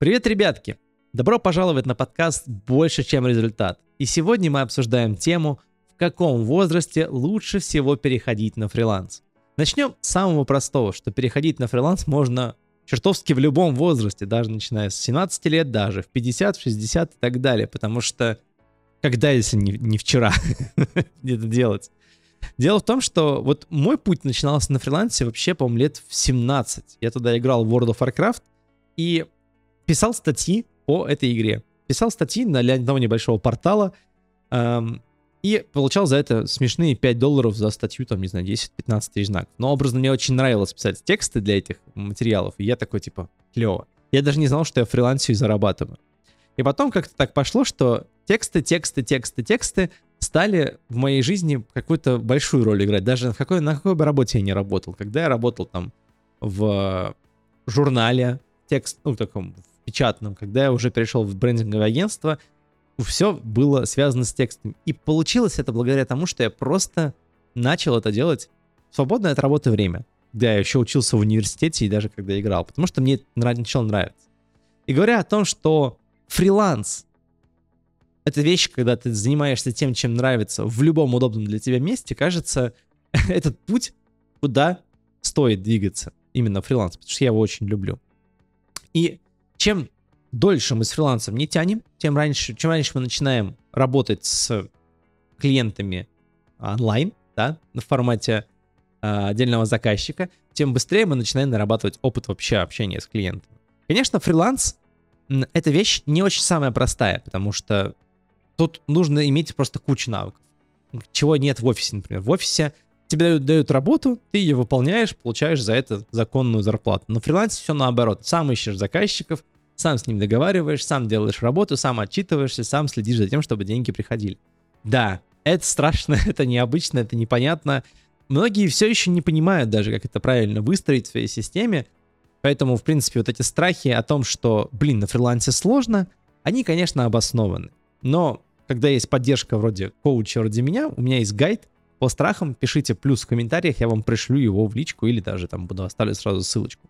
Привет, ребятки! Добро пожаловать на подкаст «Больше, чем результат». И сегодня мы обсуждаем тему, в каком возрасте лучше всего переходить на фриланс. Начнем с самого простого, что переходить на фриланс можно чертовски в любом возрасте, даже начиная с 17 лет, даже в 50, в 60 и так далее, потому что когда, если не, не вчера, это делать? Дело в том, что вот мой путь начинался на фрилансе вообще, по-моему, лет в 17. Я туда играл в World of Warcraft и писал статьи по этой игре. Писал статьи на одного небольшого портала эм, и получал за это смешные 5 долларов за статью, там, не знаю, 10-15 тысяч знаков. Но образно мне очень нравилось писать тексты для этих материалов, и я такой, типа, клево. Я даже не знал, что я фрилансию зарабатываю. И потом как-то так пошло, что тексты, тексты, тексты, тексты стали в моей жизни какую-то большую роль играть. Даже в какой, на какой бы работе я не работал. Когда я работал там в журнале, текст, ну, в таком печатном, когда я уже перешел в брендинговое агентство, все было связано с текстом. И получилось это благодаря тому, что я просто начал это делать в свободное от работы время. Да, я еще учился в университете и даже когда играл, потому что мне это начало нравиться. И говоря о том, что фриланс это вещь, когда ты занимаешься тем, чем нравится в любом удобном для тебя месте, кажется, этот путь, куда стоит двигаться именно фриланс, потому что я его очень люблю. И чем дольше мы с фрилансом не тянем, тем раньше, чем раньше мы начинаем работать с клиентами онлайн, да, в формате э, отдельного заказчика, тем быстрее мы начинаем нарабатывать опыт вообще общения с клиентами. Конечно, фриланс — это вещь не очень самая простая, потому что тут нужно иметь просто кучу навыков, чего нет в офисе, например. В офисе тебе дают, дают работу, ты ее выполняешь, получаешь за это законную зарплату. На фрилансе все наоборот. Сам ищешь заказчиков, сам с ним договариваешь, сам делаешь работу, сам отчитываешься, сам следишь за тем, чтобы деньги приходили. Да, это страшно, это необычно, это непонятно. Многие все еще не понимают даже, как это правильно выстроить в своей системе. Поэтому, в принципе, вот эти страхи о том, что, блин, на фрилансе сложно, они, конечно, обоснованы. Но когда есть поддержка вроде коуча, вроде меня, у меня есть гайд по страхам, пишите плюс в комментариях, я вам пришлю его в личку или даже там буду оставлять сразу ссылочку.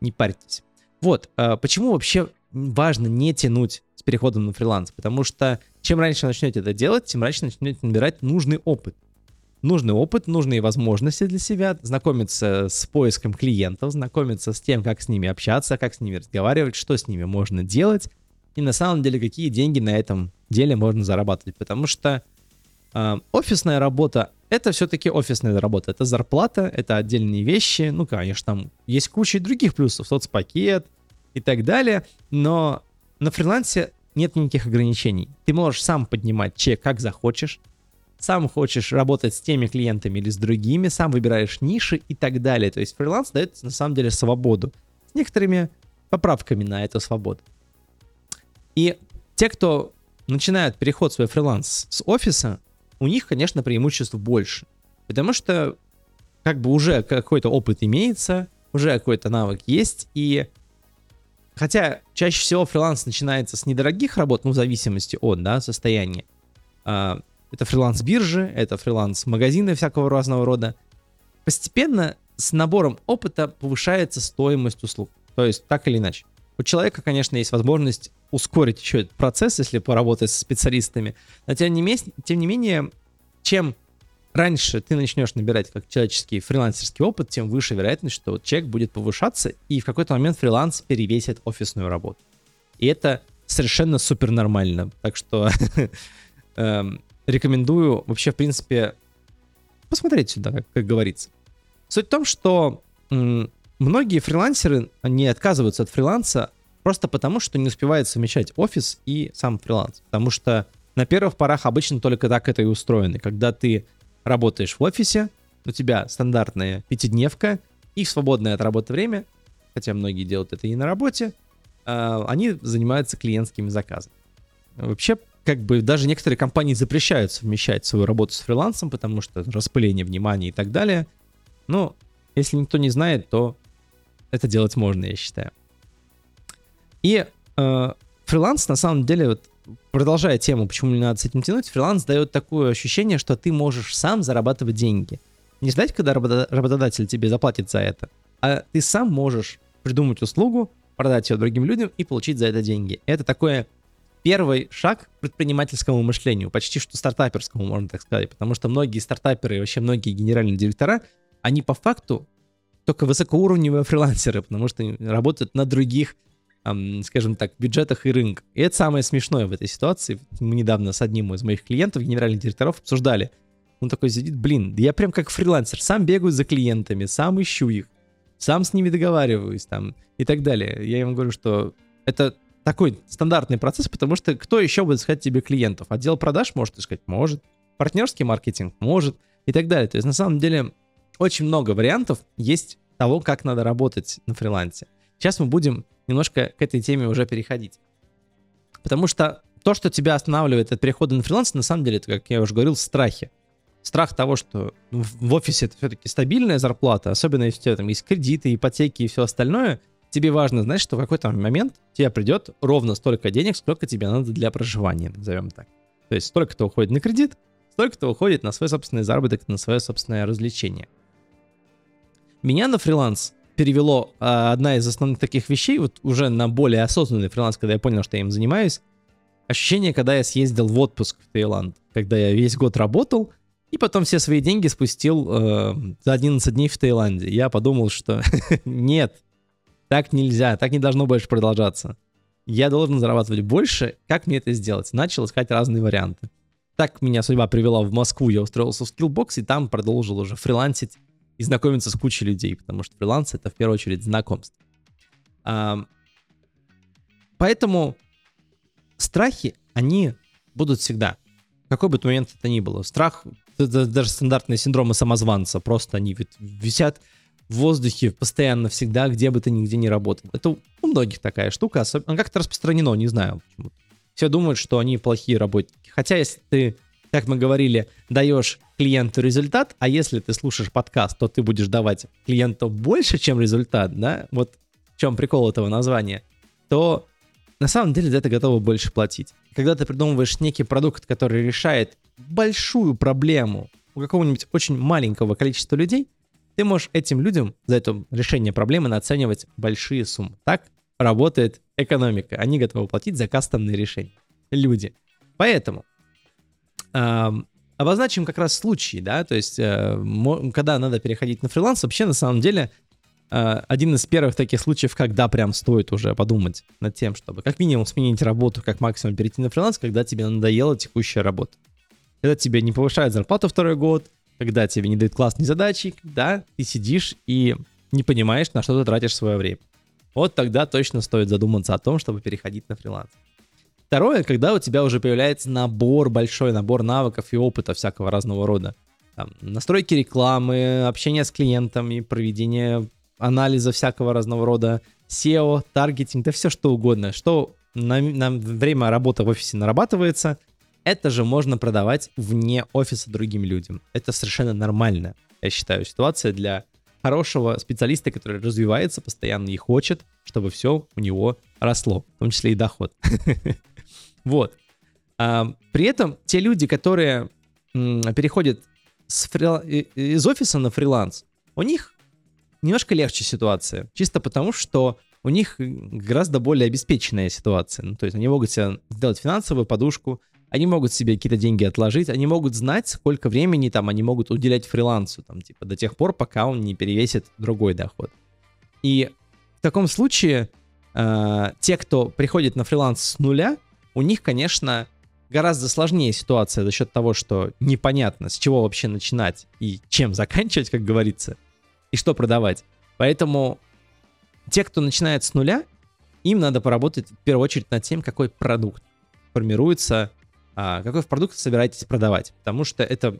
Не парьтесь. Вот, а почему вообще важно не тянуть с переходом на фриланс? Потому что чем раньше начнете это делать, тем раньше начнете набирать нужный опыт. Нужный опыт, нужные возможности для себя, знакомиться с поиском клиентов, знакомиться с тем, как с ними общаться, как с ними разговаривать, что с ними можно делать, и на самом деле какие деньги на этом деле можно зарабатывать. Потому что э, офисная работа это все-таки офисная работа. Это зарплата, это отдельные вещи. Ну, конечно, там есть куча других плюсов, соцпакет и так далее. Но на фрилансе нет никаких ограничений. Ты можешь сам поднимать чек, как захочешь. Сам хочешь работать с теми клиентами или с другими, сам выбираешь ниши и так далее. То есть фриланс дает на самом деле свободу с некоторыми поправками на эту свободу. И те, кто начинают переход в свой фриланс с офиса, у них, конечно, преимуществ больше. Потому что как бы уже какой-то опыт имеется, уже какой-то навык есть, и хотя чаще всего фриланс начинается с недорогих работ, ну, в зависимости от, да, состояния. А, это фриланс биржи, это фриланс магазины всякого разного рода. Постепенно с набором опыта повышается стоимость услуг. То есть так или иначе. У человека, конечно, есть возможность ускорить еще этот процесс, если поработать с специалистами. Но тем не, менее, тем не менее, чем раньше ты начнешь набирать как человеческий фрилансерский опыт, тем выше вероятность, что человек будет повышаться, и в какой-то момент фриланс перевесит офисную работу. И это совершенно супер нормально. Так что эм, рекомендую вообще, в принципе, посмотреть сюда, как, как говорится. Суть в том, что многие фрилансеры, они отказываются от фриланса просто потому, что не успевают совмещать офис и сам фриланс. Потому что на первых порах обычно только так это и устроено. Когда ты работаешь в офисе, у тебя стандартная пятидневка и свободное от работы время, хотя многие делают это и на работе, а, они занимаются клиентскими заказами. Вообще, как бы даже некоторые компании запрещают совмещать свою работу с фрилансом, потому что распыление внимания и так далее. Но если никто не знает, то это делать можно, я считаю. И э, фриланс, на самом деле, вот, продолжая тему, почему мне надо с этим тянуть, фриланс дает такое ощущение, что ты можешь сам зарабатывать деньги. Не ждать, когда работодатель тебе заплатит за это, а ты сам можешь придумать услугу, продать ее другим людям и получить за это деньги. Это такое первый шаг к предпринимательскому мышлению, почти что стартаперскому, можно так сказать, потому что многие стартаперы и вообще многие генеральные директора, они по факту только высокоуровневые фрилансеры, потому что работают на других, скажем так, бюджетах и рынках. И это самое смешное в этой ситуации. Мы недавно с одним из моих клиентов, генеральных директоров, обсуждали. Он такой сидит, блин, я прям как фрилансер, сам бегаю за клиентами, сам ищу их, сам с ними договариваюсь там и так далее. Я ему говорю, что это такой стандартный процесс, потому что кто еще будет искать тебе клиентов? Отдел продаж может искать? Может. Партнерский маркетинг? Может. И так далее. То есть на самом деле очень много вариантов есть того, как надо работать на фрилансе. Сейчас мы будем немножко к этой теме уже переходить. Потому что то, что тебя останавливает от перехода на фриланс, на самом деле, это, как я уже говорил, страхи. Страх того, что в офисе это все-таки стабильная зарплата, особенно если у тебя там есть кредиты, ипотеки и все остальное, тебе важно знать, что в какой-то момент тебе придет ровно столько денег, сколько тебе надо для проживания, назовем так. То есть столько-то уходит на кредит, столько-то уходит на свой собственный заработок, на свое собственное развлечение. Меня на фриланс перевело а, одна из основных таких вещей, вот уже на более осознанный фриланс, когда я понял, что я им занимаюсь, ощущение, когда я съездил в отпуск в Таиланд, когда я весь год работал, и потом все свои деньги спустил э, за 11 дней в Таиланде. Я подумал, что нет, так нельзя, так не должно больше продолжаться. Я должен зарабатывать больше. Как мне это сделать? Начал искать разные варианты. Так меня судьба привела в Москву, я устроился в Skillbox и там продолжил уже фрилансить и знакомиться с кучей людей, потому что фриланс — это в первую очередь знакомство. А, поэтому страхи, они будут всегда. какой бы момент это ни было. Страх, даже стандартные синдромы самозванца, просто они висят в воздухе постоянно, всегда, где бы ты нигде не работал. Это у многих такая штука, особенно как-то распространено, не знаю. Все думают, что они плохие работники. Хотя, если ты, как мы говорили, даешь клиенту результат, а если ты слушаешь подкаст, то ты будешь давать клиенту больше, чем результат, да, вот в чем прикол этого названия, то на самом деле за это готовы больше платить. Когда ты придумываешь некий продукт, который решает большую проблему у какого-нибудь очень маленького количества людей, ты можешь этим людям за это решение проблемы наценивать большие суммы. Так работает экономика. Они готовы платить за кастомные решения. Люди. Поэтому обозначим как раз случаи, да, то есть э, когда надо переходить на фриланс, вообще на самом деле э, один из первых таких случаев, когда прям стоит уже подумать над тем, чтобы как минимум сменить работу, как максимум перейти на фриланс, когда тебе надоела текущая работа. Когда тебе не повышают зарплату второй год, когда тебе не дают классные задачи, когда ты сидишь и не понимаешь, на что ты тратишь свое время. Вот тогда точно стоит задуматься о том, чтобы переходить на фриланс. Второе, когда у тебя уже появляется набор, большой набор навыков и опыта всякого разного рода. Там, настройки рекламы, общение с клиентами, проведение анализа всякого разного рода, SEO, таргетинг, да все что угодно. Что на, на время работы в офисе нарабатывается – это же можно продавать вне офиса другим людям. Это совершенно нормально, я считаю, ситуация для хорошего специалиста, который развивается постоянно и хочет, чтобы все у него росло, в том числе и доход. Вот. А, при этом те люди, которые переходят из офиса на фриланс, у них немножко легче ситуация. Чисто потому, что у них гораздо более обеспеченная ситуация. Ну, то есть они могут себе сделать финансовую подушку, они могут себе какие-то деньги отложить, они могут знать, сколько времени там они могут уделять фрилансу, там, типа, до тех пор, пока он не перевесит другой доход. И в таком случае э, те, кто приходит на фриланс с нуля, у них, конечно, гораздо сложнее ситуация за счет того, что непонятно, с чего вообще начинать и чем заканчивать, как говорится, и что продавать. Поэтому те, кто начинает с нуля, им надо поработать в первую очередь над тем, какой продукт формируется а, какой продукт собираетесь продавать, потому что это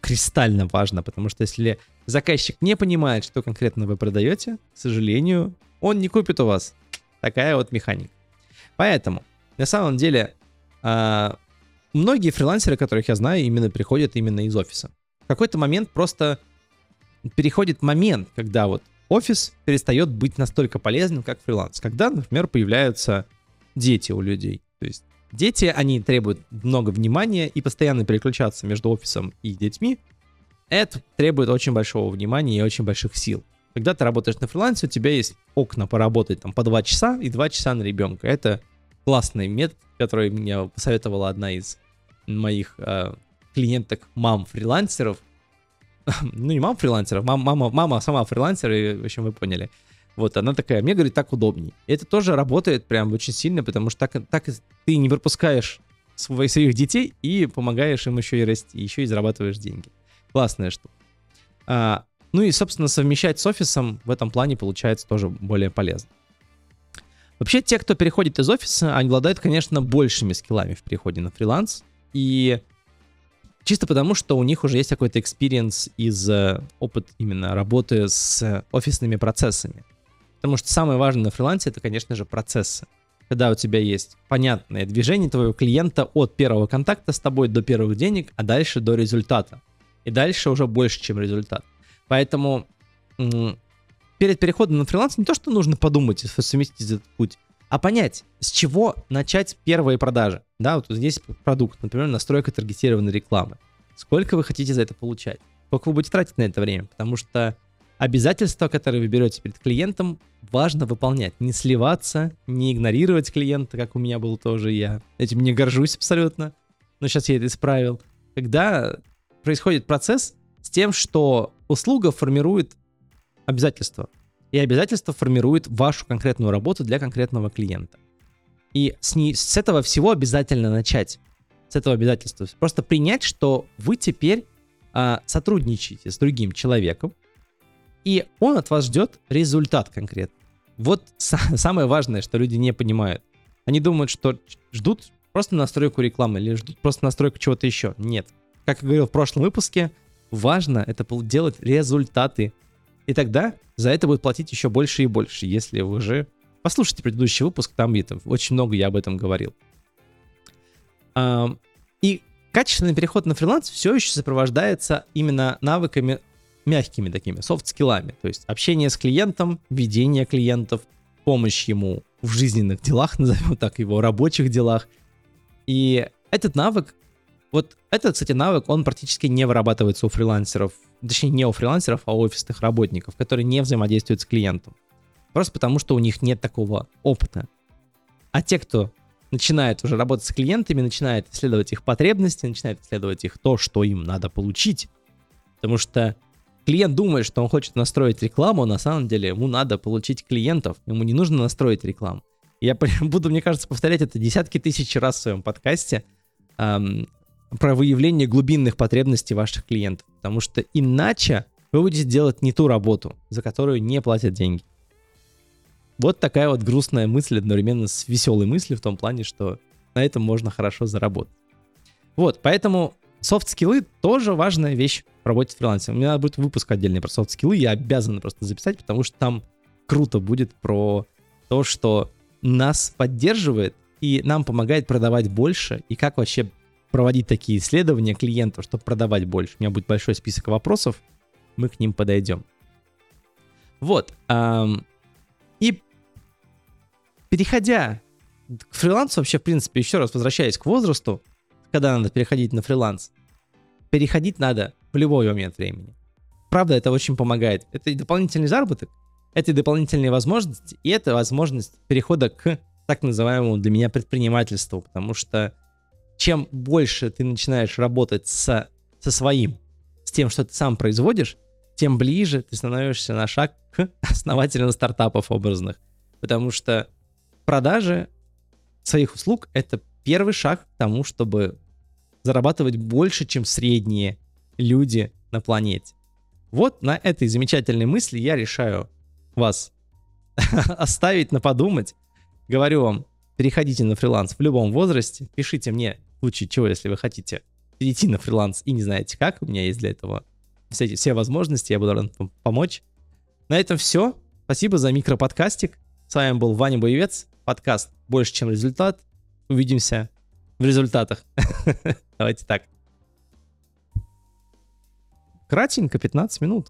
кристально важно, потому что если заказчик не понимает, что конкретно вы продаете, к сожалению, он не купит у вас. Такая вот механика. Поэтому, на самом деле, а, многие фрилансеры, которых я знаю, именно приходят именно из офиса. В какой-то момент просто переходит момент, когда вот офис перестает быть настолько полезным, как фриланс. Когда, например, появляются дети у людей. То есть Дети, они требуют много внимания и постоянно переключаться между офисом и детьми. Это требует очень большого внимания и очень больших сил. Когда ты работаешь на фрилансе, у тебя есть окна поработать там по 2 часа и 2 часа на ребенка. Это классный метод, который мне посоветовала одна из моих э, клиенток мам-фрилансеров. ну, не мам-фрилансеров, мам, мама, мама сама фрилансер, и, в общем, вы поняли. Вот, она такая, мне, говорит, так удобней. Это тоже работает прям очень сильно, потому что так, так ты не пропускаешь своих, своих детей и помогаешь им еще и расти, еще и зарабатываешь деньги. Классная штука. А, ну и, собственно, совмещать с офисом в этом плане получается тоже более полезно. Вообще, те, кто переходит из офиса, они обладают, конечно, большими скиллами в переходе на фриланс. И чисто потому, что у них уже есть какой-то experience из э, опыт именно работы с офисными процессами. Потому что самое важное на фрилансе это, конечно же, процессы. Когда у тебя есть понятное движение твоего клиента от первого контакта с тобой до первых денег, а дальше до результата. И дальше уже больше, чем результат. Поэтому перед переходом на фриланс не то, что нужно подумать и совместить этот путь, а понять, с чего начать первые продажи. Да, вот здесь продукт, например, настройка таргетированной рекламы. Сколько вы хотите за это получать? Сколько вы будете тратить на это время? Потому что обязательства, которые вы берете перед клиентом, важно выполнять. Не сливаться, не игнорировать клиента, как у меня был тоже я. Этим не горжусь абсолютно, но сейчас я это исправил. Когда происходит процесс с тем, что услуга формирует обязательства. И обязательства формирует вашу конкретную работу для конкретного клиента. И с, не, с этого всего обязательно начать. С этого обязательства. Просто принять, что вы теперь а, сотрудничаете с другим человеком, и он от вас ждет результат конкретно. Вот самое важное, что люди не понимают. Они думают, что ждут просто настройку рекламы или ждут просто настройку чего-то еще. Нет. Как я говорил в прошлом выпуске, важно это делать результаты. И тогда за это будет платить еще больше и больше, если вы уже послушайте предыдущий выпуск, там это, очень много я об этом говорил. И качественный переход на фриланс все еще сопровождается именно навыками мягкими такими, софт-скиллами, то есть общение с клиентом, ведение клиентов, помощь ему в жизненных делах, назовем так его, рабочих делах. И этот навык, вот этот, кстати, навык, он практически не вырабатывается у фрилансеров, точнее не у фрилансеров, а у офисных работников, которые не взаимодействуют с клиентом. Просто потому, что у них нет такого опыта. А те, кто начинает уже работать с клиентами, начинает исследовать их потребности, начинает исследовать их то, что им надо получить. Потому что клиент думает, что он хочет настроить рекламу, на самом деле ему надо получить клиентов, ему не нужно настроить рекламу. Я буду, мне кажется, повторять это десятки тысяч раз в своем подкасте про выявление глубинных потребностей ваших клиентов, потому что иначе вы будете делать не ту работу, за которую не платят деньги. Вот такая вот грустная мысль одновременно с веселой мыслью в том плане, что на этом можно хорошо заработать. Вот, поэтому софт-скиллы тоже важная вещь в работе с фрилансером. У меня будет выпуск отдельный про софт-скиллы, я обязан просто записать, потому что там круто будет про то, что нас поддерживает и нам помогает продавать больше, и как вообще проводить такие исследования клиентов, чтобы продавать больше. У меня будет большой список вопросов, мы к ним подойдем. Вот. Эм, и переходя к фрилансу, вообще, в принципе, еще раз возвращаясь к возрасту, когда надо переходить на фриланс. Переходить надо в любой момент времени. Правда, это очень помогает. Это и дополнительный заработок, это и дополнительные возможности, и это возможность перехода к так называемому для меня предпринимательству, потому что чем больше ты начинаешь работать со, со своим, с тем, что ты сам производишь, тем ближе ты становишься на шаг к основателям стартапов образных. Потому что продажи своих услуг — это первый шаг к тому, чтобы зарабатывать больше, чем средние люди на планете. Вот на этой замечательной мысли я решаю вас оставить на подумать. Говорю вам, переходите на фриланс в любом возрасте, пишите мне в случае чего, если вы хотите перейти на фриланс и не знаете как, у меня есть для этого все, эти, все возможности, я буду рад помочь. На этом все. Спасибо за микроподкастик. С вами был Ваня Боевец, подкаст «Больше, чем результат». Увидимся в результатах. Давайте так. Кратенько, 15 минут.